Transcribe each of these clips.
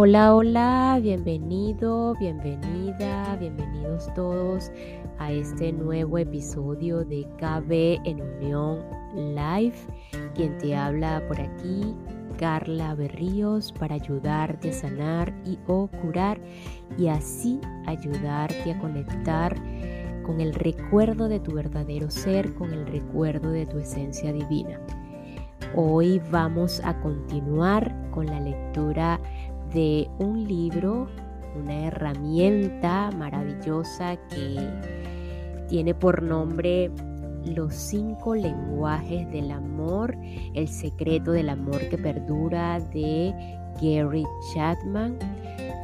Hola, hola, bienvenido, bienvenida, bienvenidos todos a este nuevo episodio de KB en Unión Live. Quien te habla por aquí, Carla Berríos, para ayudarte a sanar y o curar y así ayudarte a conectar con el recuerdo de tu verdadero ser, con el recuerdo de tu esencia divina. Hoy vamos a continuar con la lectura de un libro, una herramienta maravillosa que tiene por nombre Los cinco lenguajes del amor, el secreto del amor que perdura de Gary Chapman,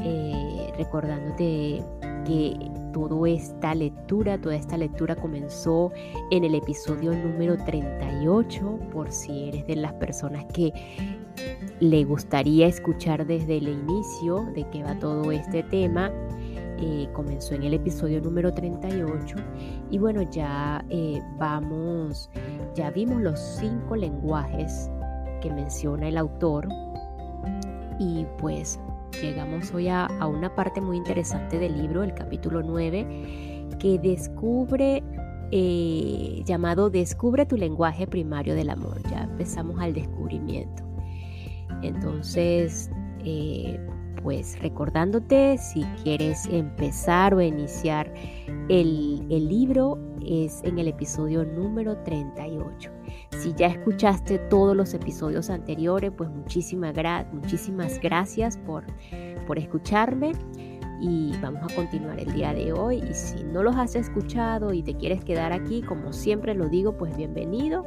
eh, recordándote que toda esta lectura, toda esta lectura comenzó en el episodio número 38, por si eres de las personas que le gustaría escuchar desde el inicio de qué va todo este tema. Eh, comenzó en el episodio número 38 y bueno ya eh, vamos ya vimos los cinco lenguajes que menciona el autor y pues llegamos hoy a, una parte muy interesante del libro el capítulo 9 que descubre eh, llamado descubre tu lenguaje primario del amor. Ya empezamos al descubrimiento. Entonces, eh, pues recordándote, si quieres empezar o iniciar el, libro, es en el episodio número 38. Si ya escuchaste todos los episodios anteriores, pues muchísimas, muchísimas gracias por, por escucharme y vamos a continuar el día de hoy. Y si no los has escuchado y te quieres quedar aquí, como siempre lo digo, pues bienvenido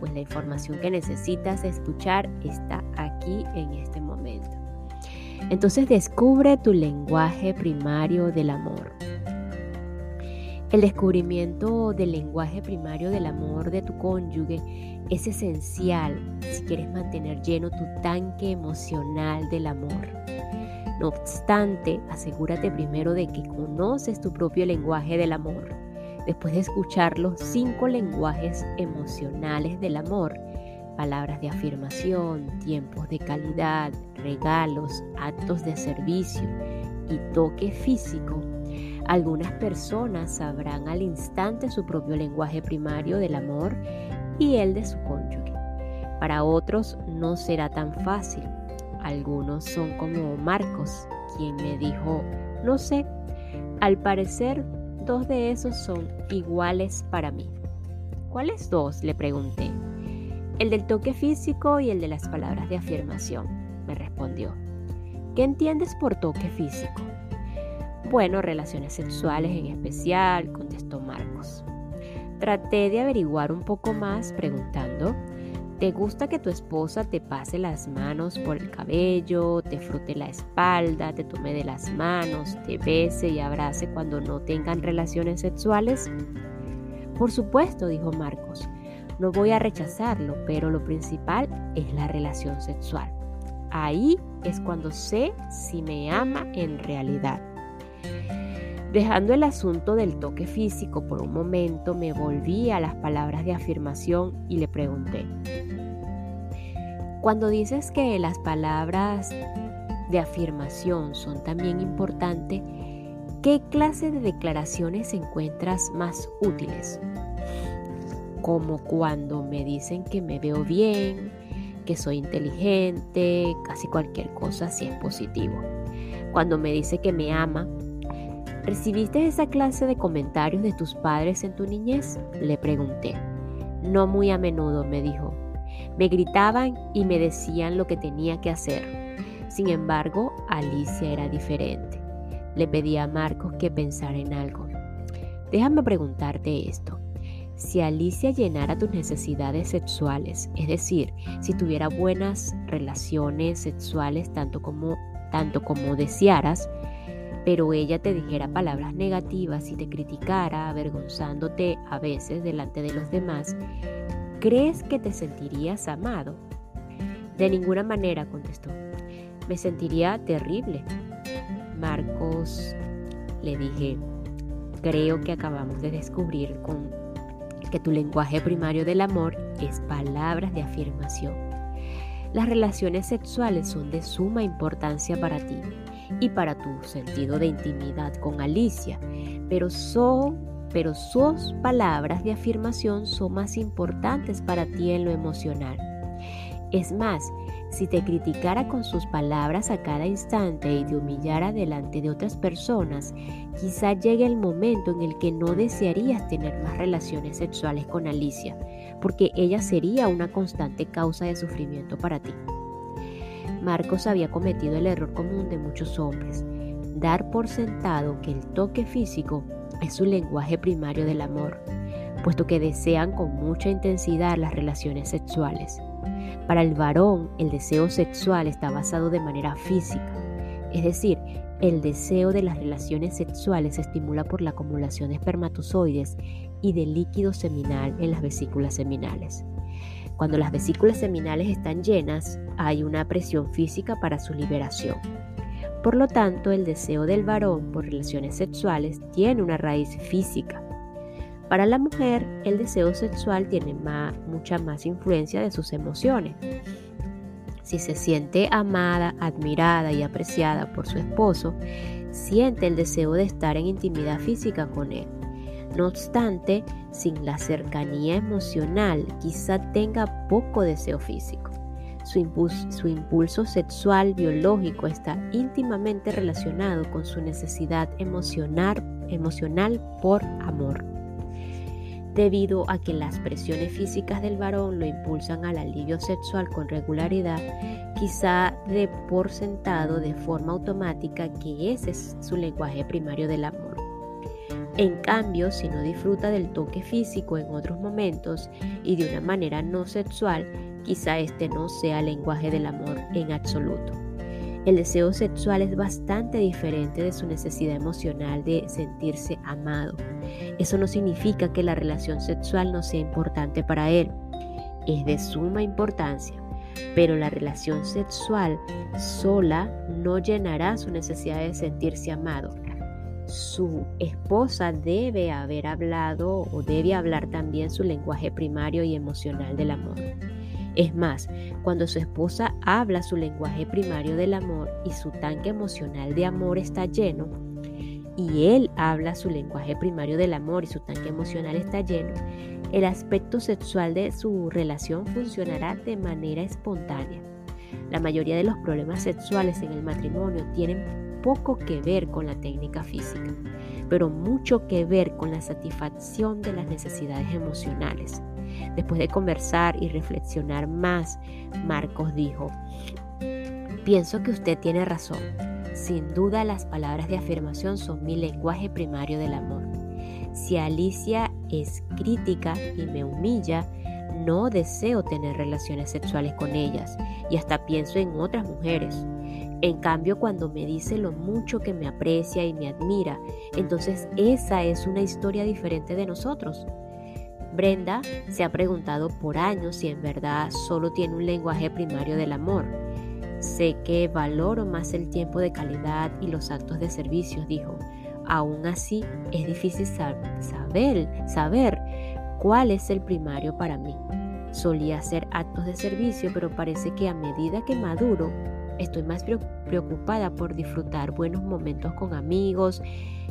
pues la información que necesitas escuchar está aquí en este momento. Entonces descubre tu lenguaje primario del amor. El descubrimiento del lenguaje primario del amor de tu cónyuge es esencial si quieres mantener lleno tu tanque emocional del amor. No obstante, asegúrate primero de que conoces tu propio lenguaje del amor después de escuchar los cinco lenguajes emocionales del amor, palabras de afirmación, tiempos de calidad, regalos, actos de servicio y toque físico, algunas personas sabrán al instante su propio lenguaje primario del amor y el de su cónyuge. Para otros no será tan fácil. Algunos son como Marcos, quien me dijo, no sé, al parecer Dos de esos son iguales para mí. ¿Cuáles dos? Le pregunté. El del toque físico y el de las palabras de afirmación, me respondió. ¿Qué entiendes por toque físico? Bueno, relaciones sexuales en especial, contestó Marcos. Traté de averiguar un poco más preguntando, ¿Te gusta que tu esposa te pase las manos por el cabello, te frute la espalda, te tome de las manos, te bese y abrace cuando no tengan relaciones sexuales? Por supuesto, dijo Marcos. No voy a rechazarlo, pero lo principal es la relación sexual. Ahí es cuando sé si me ama en realidad. Dejando el asunto del toque físico por un momento, me volví a las palabras de afirmación y le pregunté, cuando dices que las palabras de afirmación son también importantes, ¿qué clase de declaraciones encuentras más útiles? Como cuando me dicen que me veo bien, que soy inteligente, casi cualquier cosa si es positivo. Cuando me dice que me ama, ¿Recibiste esa clase de comentarios de tus padres en tu niñez? Le pregunté. No muy a menudo, me dijo. Me gritaban y me decían lo que tenía que hacer. Sin embargo, Alicia era diferente. Le pedí a Marcos que pensara en algo. Déjame preguntarte esto. Si Alicia llenara tus necesidades sexuales, es decir, si tuviera buenas relaciones sexuales tanto como, tanto como desearas, pero ella te dijera palabras negativas y te criticara, avergonzándote a veces delante de los demás, ¿crees que te sentirías amado? De ninguna manera, contestó. Me sentiría terrible. Marcos, le dije, creo que acabamos de descubrir con que tu lenguaje primario del amor es palabras de afirmación. Las relaciones sexuales son de suma importancia para ti y para tu sentido de intimidad con Alicia, pero son pero sus palabras de afirmación son más importantes para ti en lo emocional. Es más, si te criticara con sus palabras a cada instante y te humillara delante de otras personas, quizá llegue el momento en el que no desearías tener más relaciones sexuales con Alicia, porque ella sería una constante causa de sufrimiento para ti. Marcos había cometido el error común de muchos hombres, dar por sentado que el toque físico es su lenguaje primario del amor, puesto que desean con mucha intensidad las relaciones sexuales. Para el varón, el deseo sexual está basado de manera física, es decir, el deseo de las relaciones sexuales se estimula por la acumulación de espermatozoides y de líquido seminal en las vesículas seminales. Cuando las vesículas seminales están llenas, hay una presión física para su liberación. Por lo tanto, el deseo del varón por relaciones sexuales tiene una raíz física. Para la mujer, el deseo sexual tiene mucha más influencia de sus emociones. Si se siente amada, admirada y apreciada por su esposo, siente el deseo de estar en intimidad física con él. No obstante, sin la cercanía emocional, quizá tenga poco deseo físico. Su impulso, sexual biológico está íntimamente relacionado con su necesidad emocional, emocional por amor. Debido a que las presiones físicas del varón lo impulsan al alivio sexual con regularidad, quizá de por sentado de forma automática que ese es su lenguaje primario del amor. En cambio, si no disfruta del toque físico en otros momentos y de una manera no sexual, quizá este no sea el lenguaje del amor en absoluto. El deseo sexual es bastante diferente de su necesidad emocional de sentirse amado. Eso no significa que la relación sexual no sea importante para él. Es de suma importancia, pero la relación sexual sola no llenará su necesidad de sentirse amado. Su esposa debe haber hablado o debe hablar también su lenguaje primario y emocional del amor. Es más, cuando su esposa habla su lenguaje primario del amor y su tanque emocional de amor está lleno, y él habla su lenguaje primario del amor y su tanque emocional está lleno, el aspecto sexual de su relación funcionará de manera espontánea. La mayoría de los problemas sexuales en el matrimonio tienen poco que ver con la técnica física, pero mucho que ver con la satisfacción de las necesidades emocionales. Después de conversar y reflexionar más, Marcos dijo, pienso que usted tiene razón. Sin duda las palabras de afirmación son mi lenguaje primario del amor. Si Alicia es crítica y me humilla, no deseo tener relaciones sexuales con ellas y hasta pienso en otras mujeres. En cambio, cuando me dice lo mucho que me aprecia y me admira, entonces esa es una historia diferente de nosotros. Brenda se ha preguntado por años si en verdad solo tiene un lenguaje primario del amor. Sé que valoro más el tiempo de calidad y los actos de servicio, dijo. Aún así, es difícil saber, saber cuál es el primario para mí. Solía hacer actos de servicio, pero parece que a medida que maduro, estoy más preocupada por disfrutar buenos momentos con amigos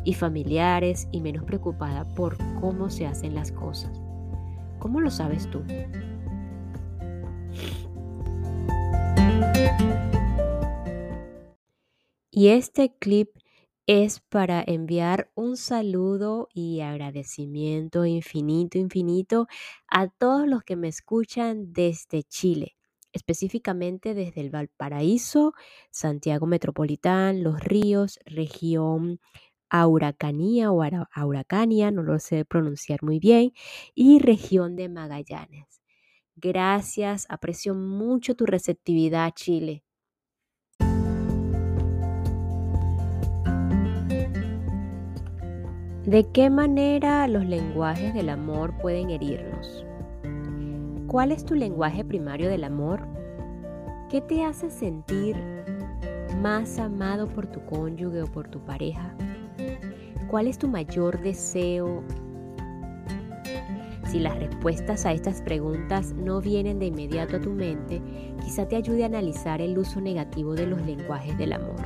y familiares y menos preocupada por cómo se hacen las cosas. ¿Cómo lo sabes tú? Y este clip es para enviar un saludo y agradecimiento infinito, infinito a todos los que me escuchan desde Chile, específicamente desde el Valparaíso, Santiago Metropolitán, Los Ríos, región Auracanía o Auracania, no lo sé pronunciar muy bien, y región de Magallanes. Gracias, aprecio mucho tu receptividad, Chile. ¿De qué manera los lenguajes del amor pueden herirnos? ¿Cuál es tu lenguaje primario del amor? ¿Qué te hace sentir más amado por tu cónyuge o por tu pareja? ¿Cuál es tu mayor deseo? Si las respuestas a estas preguntas no vienen de inmediato a tu mente, quizá te ayude a analizar el uso negativo de los lenguajes del amor.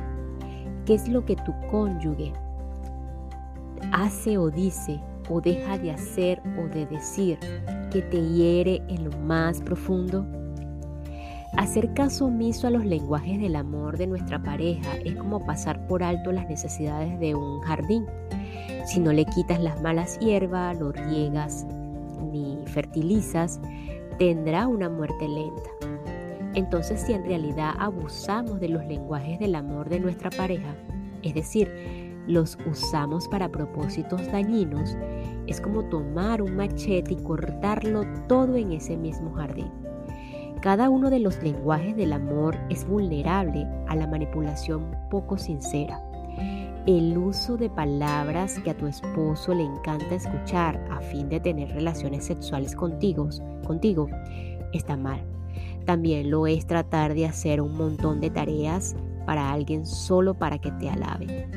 ¿Qué es lo que tu cónyuge hace o dice o deja de hacer o de decir que te hiere en lo más profundo? Hacer caso omiso a los lenguajes del amor de nuestra pareja es como pasar por alto las necesidades de un jardín. Si no le quitas las malas hierbas, lo riegas ni fertilizas, tendrá una muerte lenta. Entonces, si en realidad abusamos de los lenguajes del amor de nuestra pareja, es decir, los usamos para propósitos dañinos, es como tomar un machete y cortarlo todo en ese mismo jardín. Cada uno de los lenguajes del amor es vulnerable a la manipulación poco sincera. El uso de palabras que a tu esposo le encanta escuchar a fin de tener relaciones sexuales contigo, contigo está mal. También lo es tratar de hacer un montón de tareas para alguien solo para que te alabe.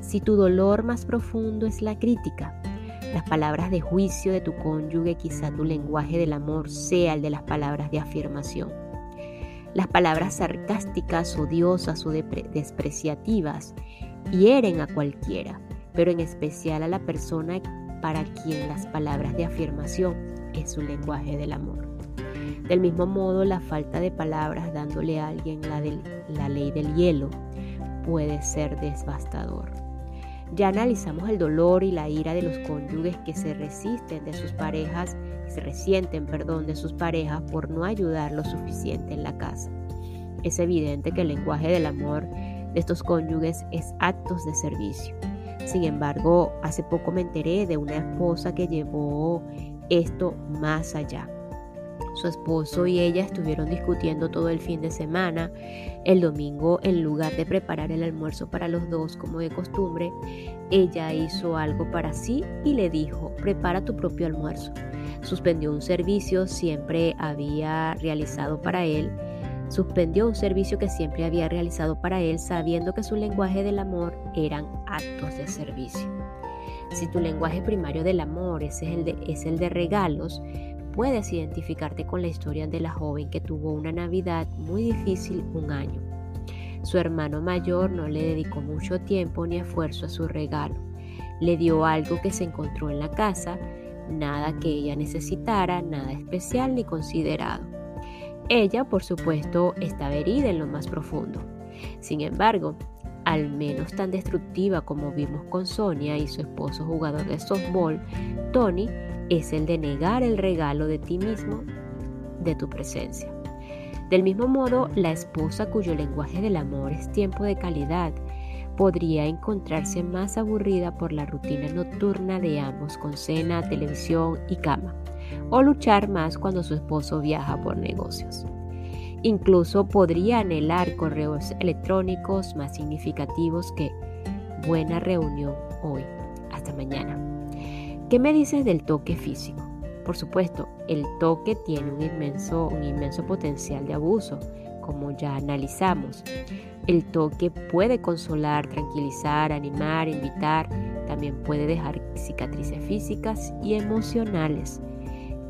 Si tu dolor más profundo es la crítica, las palabras de juicio de tu cónyuge, quizá tu lenguaje del amor sea el de las palabras de afirmación. Las palabras sarcásticas, odiosas o despreciativas hieren a cualquiera, pero en especial a la persona para quien las palabras de afirmación es su lenguaje del amor. Del mismo modo, la falta de palabras dándole a alguien la, la ley del hielo puede ser devastador. Ya analizamos el dolor y la ira de los cónyuges que se resisten de sus parejas, se resienten, perdón, de sus parejas por no ayudar lo suficiente en la casa. Es evidente que el lenguaje del amor de estos cónyuges es actos de servicio. Sin embargo, hace poco me enteré de una esposa que llevó esto más allá. Su esposo y ella estuvieron discutiendo todo el fin de semana. El domingo, en lugar de preparar el almuerzo para los dos como de costumbre, ella hizo algo para sí y le dijo, prepara tu propio almuerzo. Suspendió un servicio siempre había realizado para él. Suspendió un servicio que siempre había realizado para él sabiendo que su lenguaje del amor eran actos de servicio. Si tu lenguaje primario del amor es el de, es el de regalos, puedes identificarte con la historia de la joven que tuvo una Navidad muy difícil un año. Su hermano mayor no le dedicó mucho tiempo ni esfuerzo a su regalo. Le dio algo que se encontró en la casa, nada que ella necesitara, nada especial ni considerado. Ella, por supuesto, estaba herida en lo más profundo. Sin embargo, al menos tan destructiva como vimos con Sonia y su esposo jugador de softball, Tony es el de negar el regalo de ti mismo, de tu presencia. Del mismo modo, la esposa cuyo lenguaje del amor es tiempo de calidad podría encontrarse más aburrida por la rutina nocturna de ambos con cena, televisión y cama, o luchar más cuando su esposo viaja por negocios. Incluso podría anhelar correos electrónicos más significativos que buena reunión hoy. Hasta mañana. ¿Qué me dices del toque físico? Por supuesto, el toque tiene un inmenso, un inmenso potencial de abuso, como ya analizamos. El toque puede consolar, tranquilizar, animar, invitar, también puede dejar cicatrices físicas y emocionales.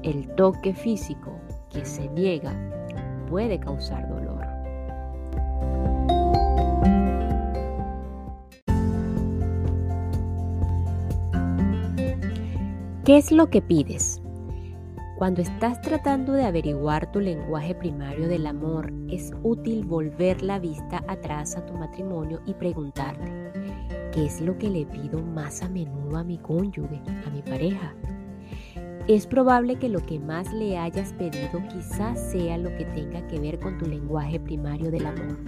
El toque físico que se niega puede causar dolor. ¿Qué es lo que pides? Cuando estás tratando de averiguar tu lenguaje primario del amor, es útil volver la vista atrás a tu matrimonio y preguntarte, ¿qué es lo que le pido más a menudo a mi cónyuge, a mi pareja? Es probable que lo que más le hayas pedido quizás sea lo que tenga que ver con tu lenguaje primario del amor.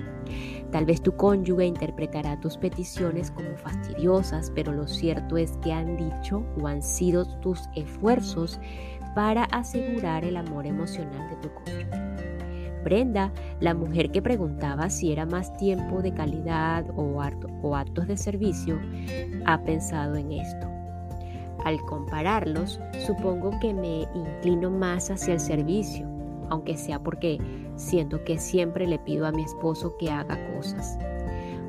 Tal vez tu cónyuge interpretará tus peticiones como fastidiosas, pero lo cierto es que han dicho o han sido tus esfuerzos para asegurar el amor emocional de tu cónyuge. Brenda, la mujer que preguntaba si era más tiempo de calidad o, actos de servicio, ha pensado en esto. Al compararlos, supongo que me inclino más hacia el servicio, aunque sea porque siento que siempre le pido a mi esposo que haga cosas.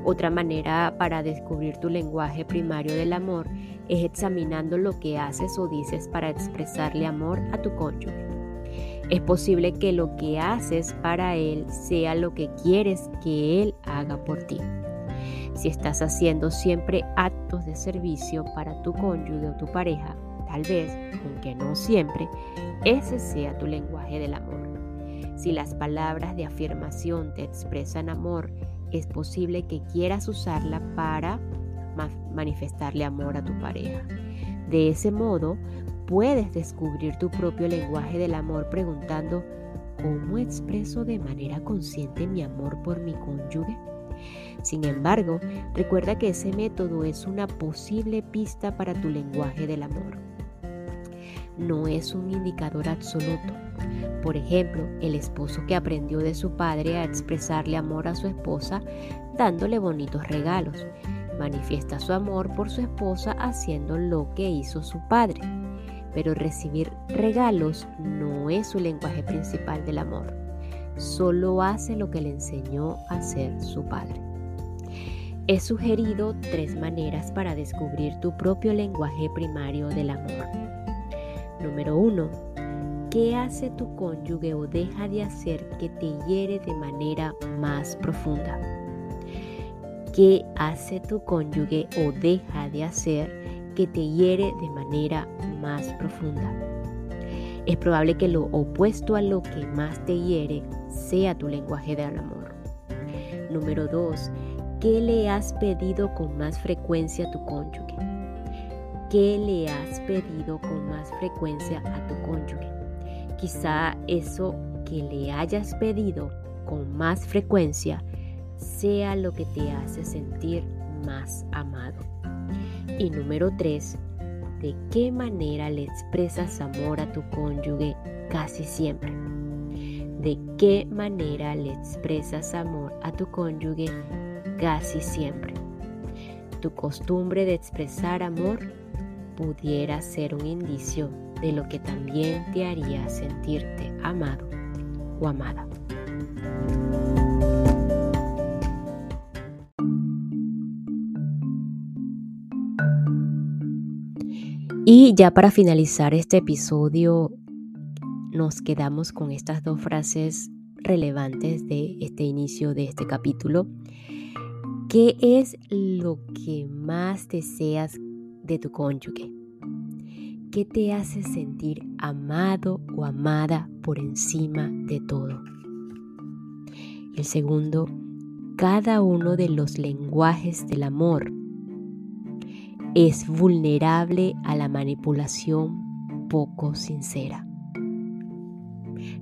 Otra manera para descubrir tu lenguaje primario del amor es examinando lo que haces o dices para expresarle amor a tu cónyuge. Es posible que lo que haces para él sea lo que quieres que él haga por ti. Si estás haciendo siempre actos de servicio para tu cónyuge o tu pareja, tal vez, aunque no siempre, ese sea tu lenguaje del amor. Si las palabras de afirmación te expresan amor, es posible que quieras usarla para manifestarle amor a tu pareja. De ese modo, puedes descubrir tu propio lenguaje del amor preguntando, ¿cómo expreso de manera consciente mi amor por mi cónyuge? Sin embargo, recuerda que ese método es una posible pista para tu lenguaje del amor. No es un indicador absoluto. Por ejemplo, el esposo que aprendió de su padre a expresarle amor a su esposa dándole bonitos regalos. Manifiesta su amor por su esposa haciendo lo que hizo su padre. Pero recibir regalos no es su lenguaje principal del amor. Solo hace lo que le enseñó a hacer su padre. He sugerido tres maneras para descubrir tu propio lenguaje primario del amor. Número 1. ¿Qué hace tu cónyuge o deja de hacer que te hiere de manera más profunda? ¿Qué hace tu cónyuge o deja de hacer que te hiere de manera más profunda? Es probable que lo opuesto a lo que más te hiere sea tu lenguaje del amor. Número 2 ¿Qué le has pedido con más frecuencia a tu cónyuge? ¿Qué le has pedido con más frecuencia a tu cónyuge? Quizá eso que le hayas pedido con más frecuencia sea lo que te hace sentir más amado. Y número 3, ¿de qué manera le expresas amor a tu cónyuge casi siempre? ¿De qué manera le expresas amor a tu cónyuge casi siempre. Tu costumbre de expresar amor pudiera ser un indicio de lo que también te haría sentirte amado o amada. Y ya para finalizar este episodio, nos quedamos con estas dos frases relevantes de este inicio de este capítulo. ¿Qué es lo que más deseas de tu cónyuge? ¿Qué te hace sentir amado o amada por encima de todo? El segundo, cada uno de los lenguajes del amor es vulnerable a la manipulación poco sincera.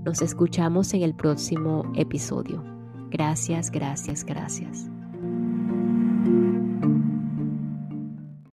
Nos escuchamos en el próximo episodio. Gracias, gracias, gracias.